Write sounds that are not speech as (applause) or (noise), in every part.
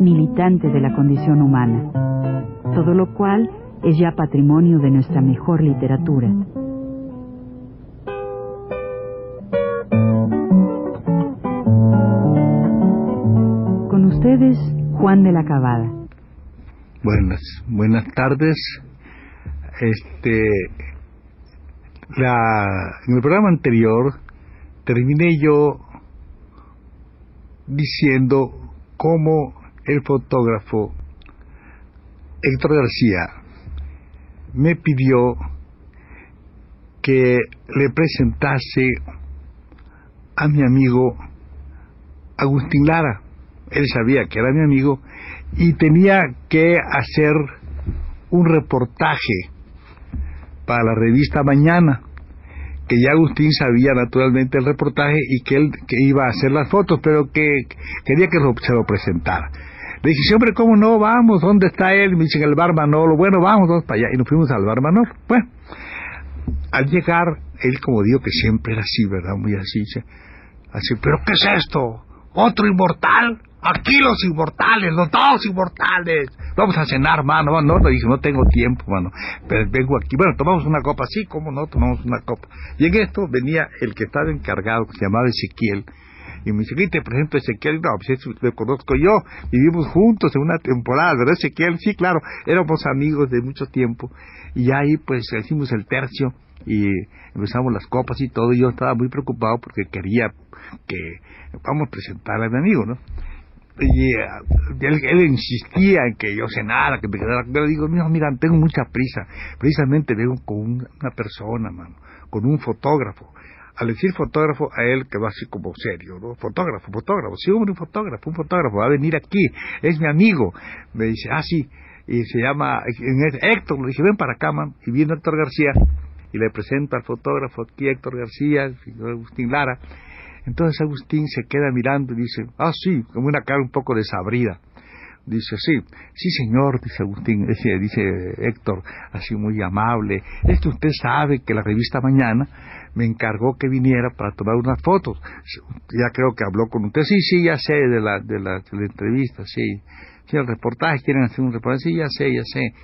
militante de la condición humana, todo lo cual es ya patrimonio de nuestra mejor literatura. Con ustedes, Juan de la Cabada. Buenas, buenas tardes. Este, en el programa anterior terminé yo diciendo cómo el fotógrafo Héctor García me pidió que le presentase a mi amigo Agustín Lara. Él sabía que era mi amigo y tenía que hacer un reportaje para la revista Mañana que ya Agustín sabía naturalmente el reportaje y que él que iba a hacer las fotos, pero que quería que se lo presentara. Le dije, siempre, ¿cómo no? Vamos, ¿dónde está él? Me dicen, el bar Manolo. Bueno, vamos, vamos para allá. Y nos fuimos al bar Manolo. Bueno, al llegar, él como digo que siempre era así, ¿verdad? Muy así, así, ¿pero qué es esto? ¿Otro inmortal? Aquí los inmortales, los dos inmortales. Vamos a cenar, mano. No, le dije, no tengo tiempo, mano. Pero vengo aquí. Bueno, tomamos una copa. Sí, ¿cómo no? Tomamos una copa. Y en esto venía el que estaba encargado, que se llamaba Ezequiel. Y me dice, ¿qué te presento Ezequiel? No, pues eso lo conozco yo. Vivimos juntos en una temporada, ¿verdad, Ezequiel? Sí, claro. Éramos amigos de mucho tiempo. Y ahí, pues, hicimos el tercio y empezamos las copas y todo. Y yo estaba muy preocupado porque quería que, vamos a presentar a mi amigo, ¿no? y eh, él, insistía en que yo cenara, que me quedara. Pero digo, no, mira, tengo mucha prisa. Precisamente vengo con una persona, mano, con un fotógrafo. Al decir fotógrafo, a él que va así como serio, ¿no? Fotógrafo, fotógrafo, sí, hombre, un fotógrafo, un fotógrafo, va a venir aquí, es mi amigo. Me dice, ah, sí, y se llama Héctor, le dije, ven para acá, man. Y viene Héctor García, y le presenta al fotógrafo aquí, Héctor García, Agustín Lara entonces Agustín se queda mirando y dice, ah, sí, como una cara un poco desabrida. Dice, sí, sí señor, dice Agustín, dice, dice Héctor, así muy amable. Es que usted sabe que la revista Mañana me encargó que viniera para tomar unas fotos. Ya creo que habló con usted. Sí, sí, ya sé de la, de la, entrevista, sí. Sí, el reportaje, quieren hacer un reportaje. Sí, ya sé, ya sé.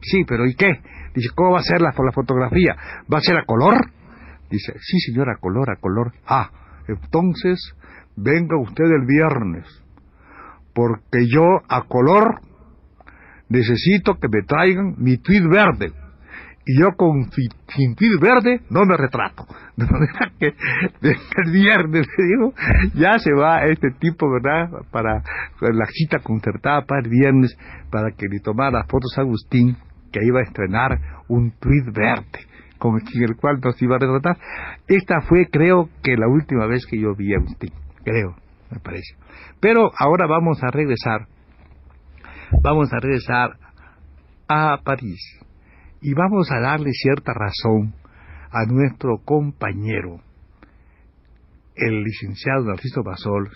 Sí, pero ¿y qué? Dice, ¿cómo va a ser la, la fotografía? ¿Va a ser a color? Dice, sí, señor, a color, a color. Ah, entonces, venga usted el viernes, porque yo a color necesito que me traigan mi tweet verde. Y yo con tweet verde no me retrato. (laughs) El viernes, digo, ya se va este tipo, ¿verdad? Para la cita concertada para el viernes, para que le tomara fotos a Agustín, que iba a estrenar un tweet verde con el cual nos iba a retratar. Esta fue, creo, que la última vez que yo vi a Agustín, creo, me parece. Pero ahora vamos a regresar, vamos a regresar a París y vamos a darle cierta razón a nuestro compañero, el licenciado Narciso Basol,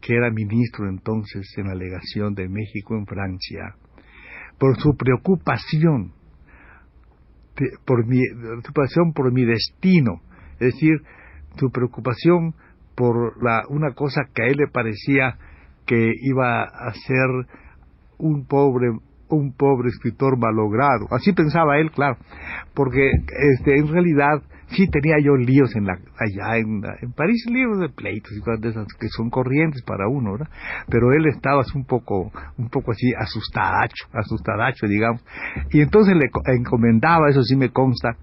que era ministro entonces en la legación de México en Francia, por su preocupación por mi preocupación por mi destino, es decir, su preocupación por la, una cosa que a él le parecía que iba a ser un pobre un pobre escritor malogrado. Así pensaba él, claro, porque este, en realidad sí tenía yo líos en la, allá en, París, líos de pleitos y cosas de esas que son corrientes para uno, ¿verdad? Pero él estaba un poco, un poco así asustadacho, asustadacho, digamos. Y entonces le encomendaba, eso sí me consta,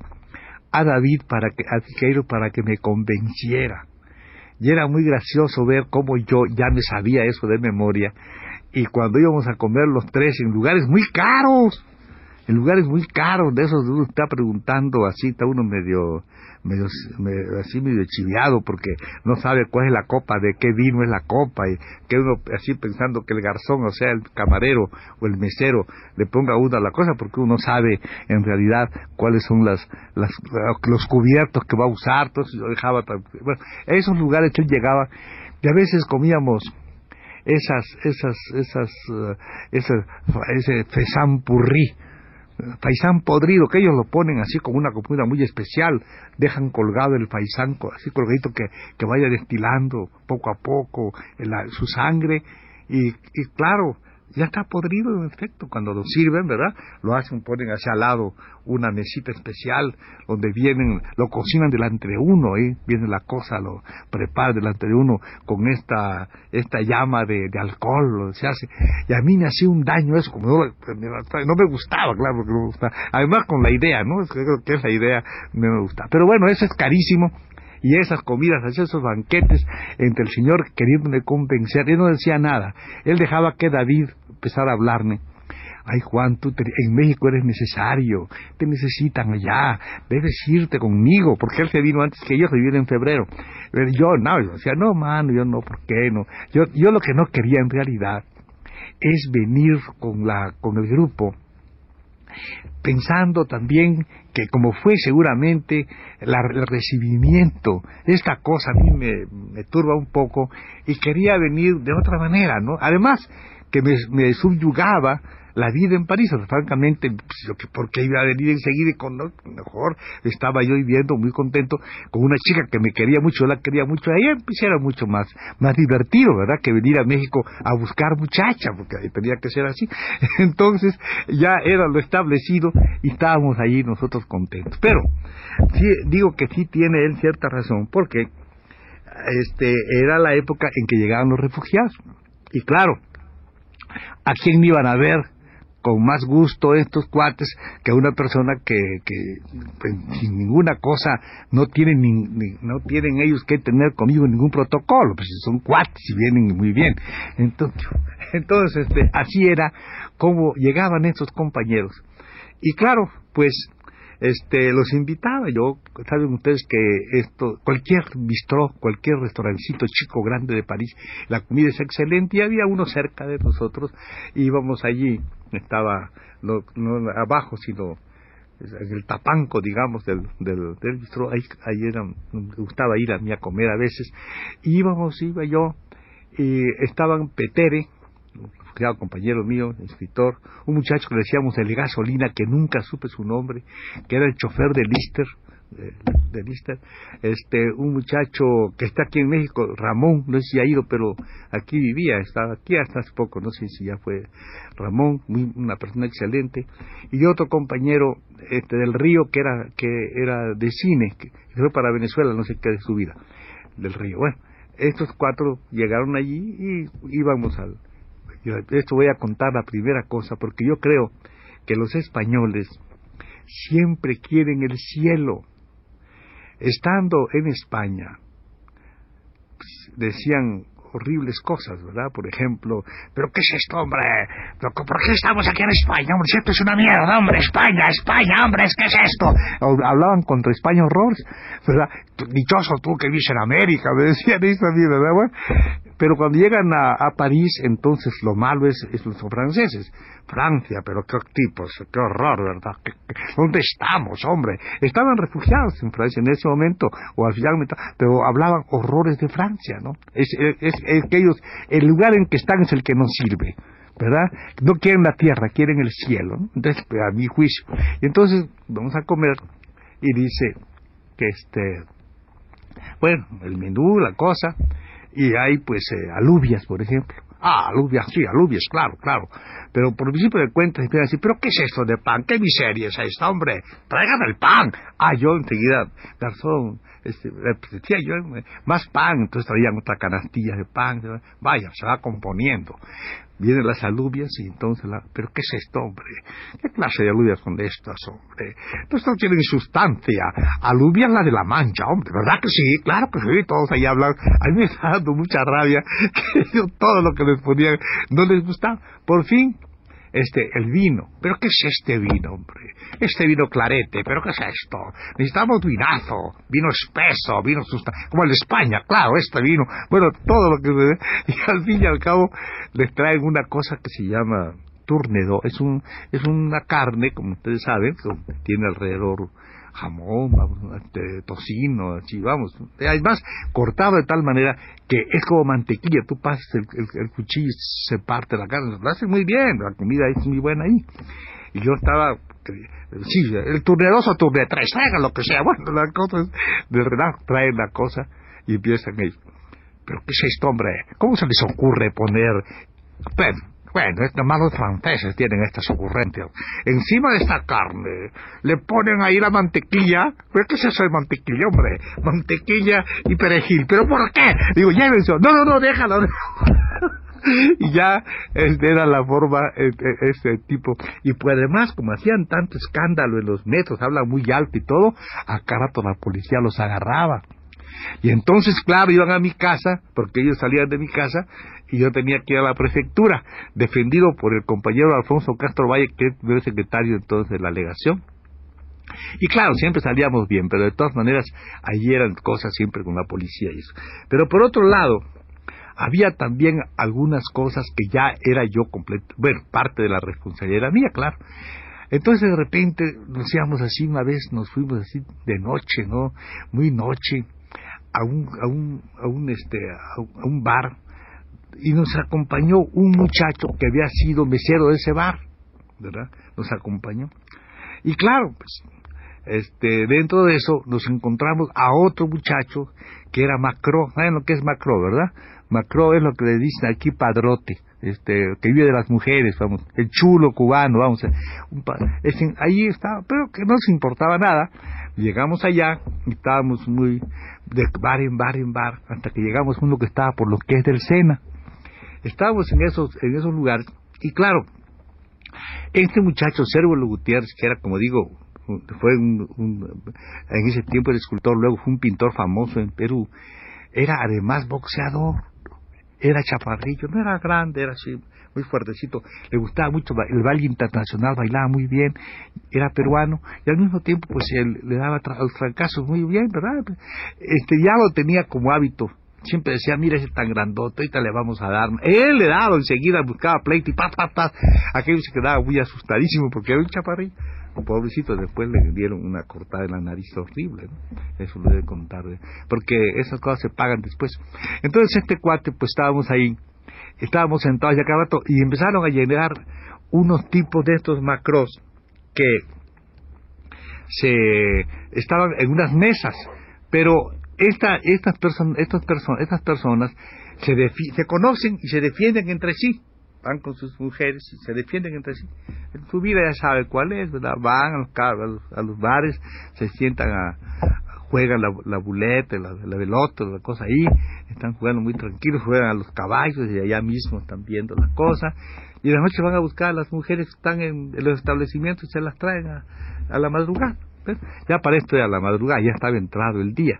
a David para que, a para que me convenciera. Y era muy gracioso ver cómo yo ya me sabía eso de memoria. Y cuando íbamos a comer los tres en lugares muy caros, en lugares muy caros, de esos uno está preguntando así, está uno medio, medio, así medio chiviado porque no sabe cuál es la copa, de qué vino es la copa, y que uno así pensando que el garzón, o sea, el camarero o el mesero le ponga a uno la cosa porque uno sabe en realidad cuáles son las, las los cubiertos que va a usar, entonces yo dejaba, bueno, a esos lugares él llegaba y a veces comíamos esas, esas, esas, uh, ese fesán purrí, faisán podrido, que ellos lo ponen así como una comida muy especial, dejan colgado el faisán, así colgadito que, que vaya destilando poco a poco su sangre, y, y claro, ya está podrido en efecto. Cuando lo sirven, ¿verdad? Lo hacen, ponen hacia al lado una mesita especial donde vienen, lo cocinan delante de uno, ¿eh? Viene la cosa, lo prepara delante de uno con esta, esta llama de, alcohol, se hace. Y a mí me hacía un daño eso, como no, no me gustaba, claro, porque no me gustaba. Además con la idea, ¿no? Creo que esa idea me gusta. Pero bueno, eso es carísimo y esas comidas, esos banquetes entre el Señor queriéndome convencer. Él no decía nada. Él dejaba que David empezara a hablarme. Ay Juan, tú en México eres necesario, te necesitan allá, debes irte conmigo, porque él se vino antes que yo, se vino en febrero. Yo no, yo decía, no, mano, yo no, ¿por qué no? Yo, yo lo que no quería en realidad es venir con, la, con el grupo pensando también que como fue seguramente el recibimiento, esta cosa a mí me, turba un poco y quería venir de otra manera, ¿no? Además que me subyugaba la vida en París, francamente, pues, porque iba a venir enseguida y con mejor estaba yo viviendo muy contento con una chica que me quería mucho, la quería mucho, ella pues, era mucho más, más divertido, ¿verdad? Que venir a México a buscar muchacha, porque tenía que ser así. (laughs) Entonces, ya era lo establecido y estábamos allí nosotros contentos. Pero, sí, digo que sí tiene él cierta razón, porque este era la época en que llegaban los refugiados. Y claro, ¿a quién iban a ver con más gusto estos cuates que una persona que, que pues, sin ninguna cosa no tienen no tienen ellos que tener conmigo ningún protocolo pues son cuates y vienen muy bien. Entonces (laughs) entonces este así era como llegaban estos compañeros. Y claro pues este los invitaba. Yo saben ustedes que esto cualquier bistró cualquier restaurancito chico grande de París la comida es excelente. Y había uno cerca de nosotros. Íbamos allí estaba no, abajo sino en el tapanco digamos del del, del bistró. Ahí, ahí era, me gustaba ir a mí a comer a veces. Íbamos iba yo y estaban Petere compañero mío, escritor, un muchacho que le decíamos el gasolina, que nunca supe su nombre, que era el chofer de Lister, de, Lister, este, un muchacho que está aquí en México, Ramón, no sé si ha ido, pero aquí vivía, estaba aquí hasta hace poco, no sé si ya fue Ramón, una persona excelente, y otro compañero este, del Río que era, que era de cine, que fue para Venezuela, no sé qué de su vida, del Río. Bueno, estos cuatro llegaron allí y íbamos al, yo esto voy a contar la primera cosa, porque yo creo que los españoles siempre quieren el cielo. Estando en España, pues, decían horribles cosas, ¿verdad? Por ejemplo, ¿pero qué es esto, hombre? ¿Por qué estamos aquí en España? Hombre, esto es una mierda, hombre, España, España, hombre, ¿qué es esto? Hablaban contra España horrores, ¿verdad? Dichoso tú que vives en América, me decían eso a mí, ¿verdad? Bueno, pero cuando llegan a, París, entonces lo malo es, los franceses. Francia, pero qué tipos, qué horror, ¿verdad? ¿Dónde estamos, hombre? Estaban refugiados en Francia en ese momento, o al final, pero hablaban horrores de Francia, ¿no? Es, es, es que ellos, el lugar en que están es el que nos sirve. ¿verdad? No quieren la tierra, quieren el cielo. ¿no? Entonces, a mi juicio. Y entonces vamos a comer y dice que este, bueno, el menú, la cosa, y hay pues eh, alubias, por ejemplo. Ah, alubias, sí, alubias, claro, claro. Pero por principio de cuentas empiezan a decir, ¿pero qué es esto de pan? ¿Qué miseria es esta, hombre? Traigan el pan. Ah, yo enseguida, garzón, este, decía yo, más pan, entonces traían otra canastilla de pan. Vaya, se va componiendo vienen las alubias y entonces la... ¿Pero qué es esto, hombre? ¿Qué clase de alubias son estas, hombre? Pues no tienen sustancia. Alubias la de la mancha, hombre. ¿Verdad que sí? Claro que sí. Todos ahí hablan. A mí me está dando mucha rabia (laughs) que yo todo lo que les ponían no les gustaba. Por fin, este, el vino. ¿Pero qué es este vino, hombre? Este vino clarete, ¿pero qué es esto? Necesitamos vinazo, vino espeso, vino como el de España, claro, este vino. Bueno, todo lo que (laughs) Y al fin y al cabo les traen una cosa que se llama turnedo. Es, un, es una carne, como ustedes saben, que tiene alrededor jamón, este, tocino, así, vamos. Además, cortado de tal manera que es como mantequilla. Tú pasas el, cuchillo y se parte la carne. Lo hace muy bien, la comida es muy buena ahí. Y yo estaba, sí, el turneroso turne tres, traigan lo que sea. Bueno, la cosa es, de verdad, traen la cosa y empiezan. ¿Pero qué es esto, hombre? ¿Cómo se les ocurre poner... bueno, es nomás los franceses tienen estas ocurrencias. Encima de esta carne le ponen ahí la mantequilla. ¿Pero qué es eso de mantequilla, hombre? Mantequilla y perejil. ¿Pero por qué? Digo, llévense. No, no, no, déjalo. (laughs) y ya era la forma este tipo y pues además como hacían tanto escándalo en los metros habla muy alto y todo a cada rato la policía los agarraba y entonces claro iban a mi casa porque ellos salían de mi casa y yo tenía que ir a la prefectura, defendido por el compañero Alfonso Castro Valle, que es el secretario entonces de la alegación. Y claro, siempre salíamos bien, pero de todas maneras, allí eran cosas siempre con la policía y eso. Pero por otro lado, había también algunas cosas que ya era yo completo, bueno, parte de la responsabilidad mía, claro. Entonces de repente nos íbamos así una vez, nos fuimos así de noche, ¿no? Muy noche, a un, a un, a un, este, a un bar y nos acompañó un muchacho que había sido mesero de ese bar, ¿verdad? Nos acompañó. Y claro, pues, este, dentro de eso nos encontramos a otro muchacho que era Macro, ¿saben lo que es Macro, verdad? Macro es lo que le dicen aquí padrote, este, que vive de las mujeres, vamos, el chulo cubano, vamos, un, ahí estaba, pero que no nos importaba nada. Llegamos allá y estábamos muy de bar en bar en bar, hasta que llegamos a uno que estaba por lo que es del Sena Estábamos en esos, en esos lugares y claro, este muchacho, Servo Gutiérrez, que era, como digo, fue un, en ese tiempo el escultor, luego fue un pintor famoso en Perú, era además boxeador, era chaparrillo, no era grande, era así, muy fuertecito, le gustaba mucho el baile internacional, bailaba muy bien, era peruano, y al mismo tiempo pues le daba los fracasos muy bien, ¿verdad? Este ya lo tenía como hábito siempre decía, mira ese tan grandote, ahorita le vamos a dar. Él le daba enseguida, buscaba pleito y pa, pa, pa. Aquello se quedaba muy asustadísimo porque era un chaparrillo. Pobrecito, después le dieron una cortada en la nariz horrible, ¿no? Eso lo debe contar, porque esas cosas se pagan después. Entonces este cuate, pues estábamos ahí, estábamos sentados ya cada rato y empezaron a llenar unos tipos de estos macros que se estaban en unas mesas, pero esta, estas, estas, estas personas se, se conocen y se defienden entre sí. Van con sus mujeres y se defienden entre sí. En su vida ya sabe cuál es, ¿verdad? Van a los, a los, bares, se sientan a, juegan la, la buleta, la, la velota, la cosa ahí, están jugando muy tranquilos, juegan a los caballos y allá mismo están viendo la cosa. Y de la noche van a buscar a las mujeres que están en, los establecimientos y se las traen a, a la madrugada. Ya para esto a la madrugada, ya estaba entrado el día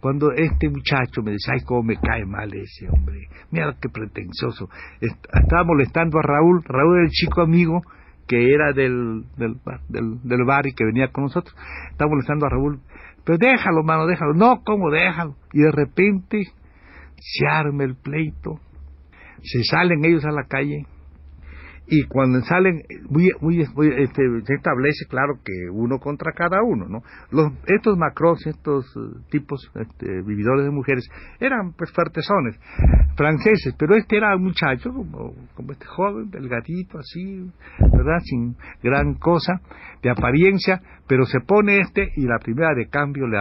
cuando este muchacho me dice, ay, cómo me cae mal ese hombre, mira qué pretencioso, estaba molestando a Raúl, Raúl era el chico amigo que era del, del, del, del bar y que venía con nosotros, estaba molestando a Raúl, pero déjalo, mano, déjalo, no, ¿cómo déjalo? Y de repente se arma el pleito, se salen ellos a la calle, y cuando salen muy, muy, este, se establece claro que uno contra cada uno no los estos macros estos eh, tipos este, vividores de mujeres eran pues fuertesones franceses pero este era un muchacho como, este joven delgadito así verdad sin gran cosa de apariencia pero se pone este y la primera de cambio le,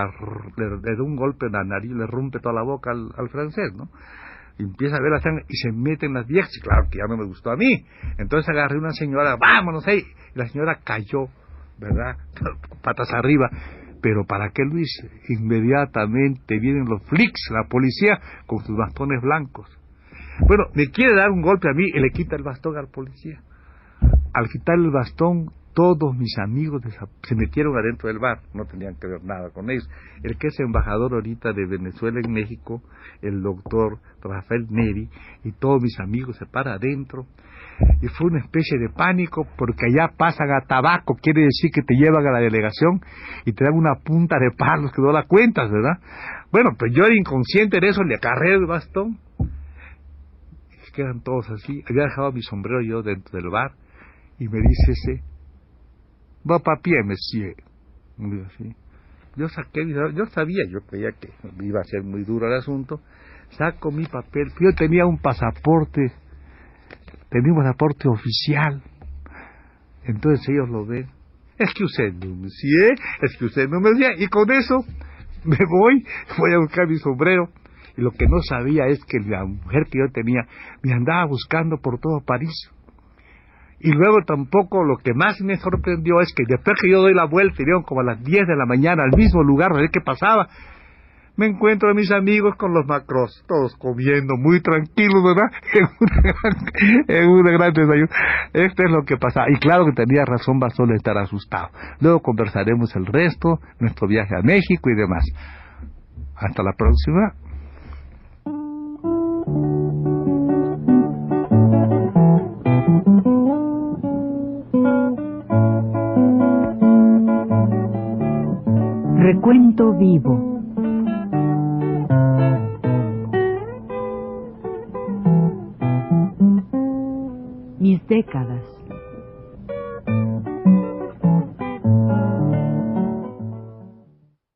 le, da un golpe en la nariz le rompe toda la boca al, al francés no empieza a ver la sangre y se meten las viejas, y claro que ya no me gustó a mí. Entonces agarré una señora, vámonos ahí, y la señora cayó, ¿verdad? (laughs) Patas arriba. Pero ¿para qué Luis? Inmediatamente vienen los flicks, la policía, con sus bastones blancos. Bueno, me quiere dar un golpe a mí y le quita el bastón al policía. Al quitarle el bastón, todos mis amigos se metieron adentro del bar, no tenían que ver nada con ellos. El que es embajador ahorita de Venezuela en México, el doctor Rafael Neri, y todos mis amigos se para adentro. y fue una especie de pánico porque allá pasan a tabaco, quiere decir que te llevan a la delegación y te dan una punta de palos que no la cuentas, ¿verdad? Bueno, pues yo era inconsciente de eso, le agarré el bastón. Quedan todos así. Había dejado mi sombrero yo dentro del bar y me dice ese, va papié, monsieur. Así. Yo saqué, yo sabía, yo creía que iba a ser muy duro el asunto. Saco mi papel, yo tenía un pasaporte tenía un pasaporte oficial. Entonces ellos lo ven. Es que usted no me decía, es que usted no me decía. Y con eso me voy, voy a buscar mi sombrero. Y lo que no sabía es que la mujer que yo tenía me andaba buscando por todo París. Y luego tampoco lo que más me sorprendió es que después que yo doy la vuelta, y como a las 10 de la mañana al mismo lugar, a ver qué pasaba, me encuentro a mis amigos con los macros, todos comiendo muy tranquilos, ¿verdad? (laughs) En una gran, desayuno. Esto es lo que pasa. Y claro que tenía razón Basol de estar asustado. Luego conversaremos el resto, nuestro viaje a México y demás. Hasta la próxima. Recuento vivo décadas.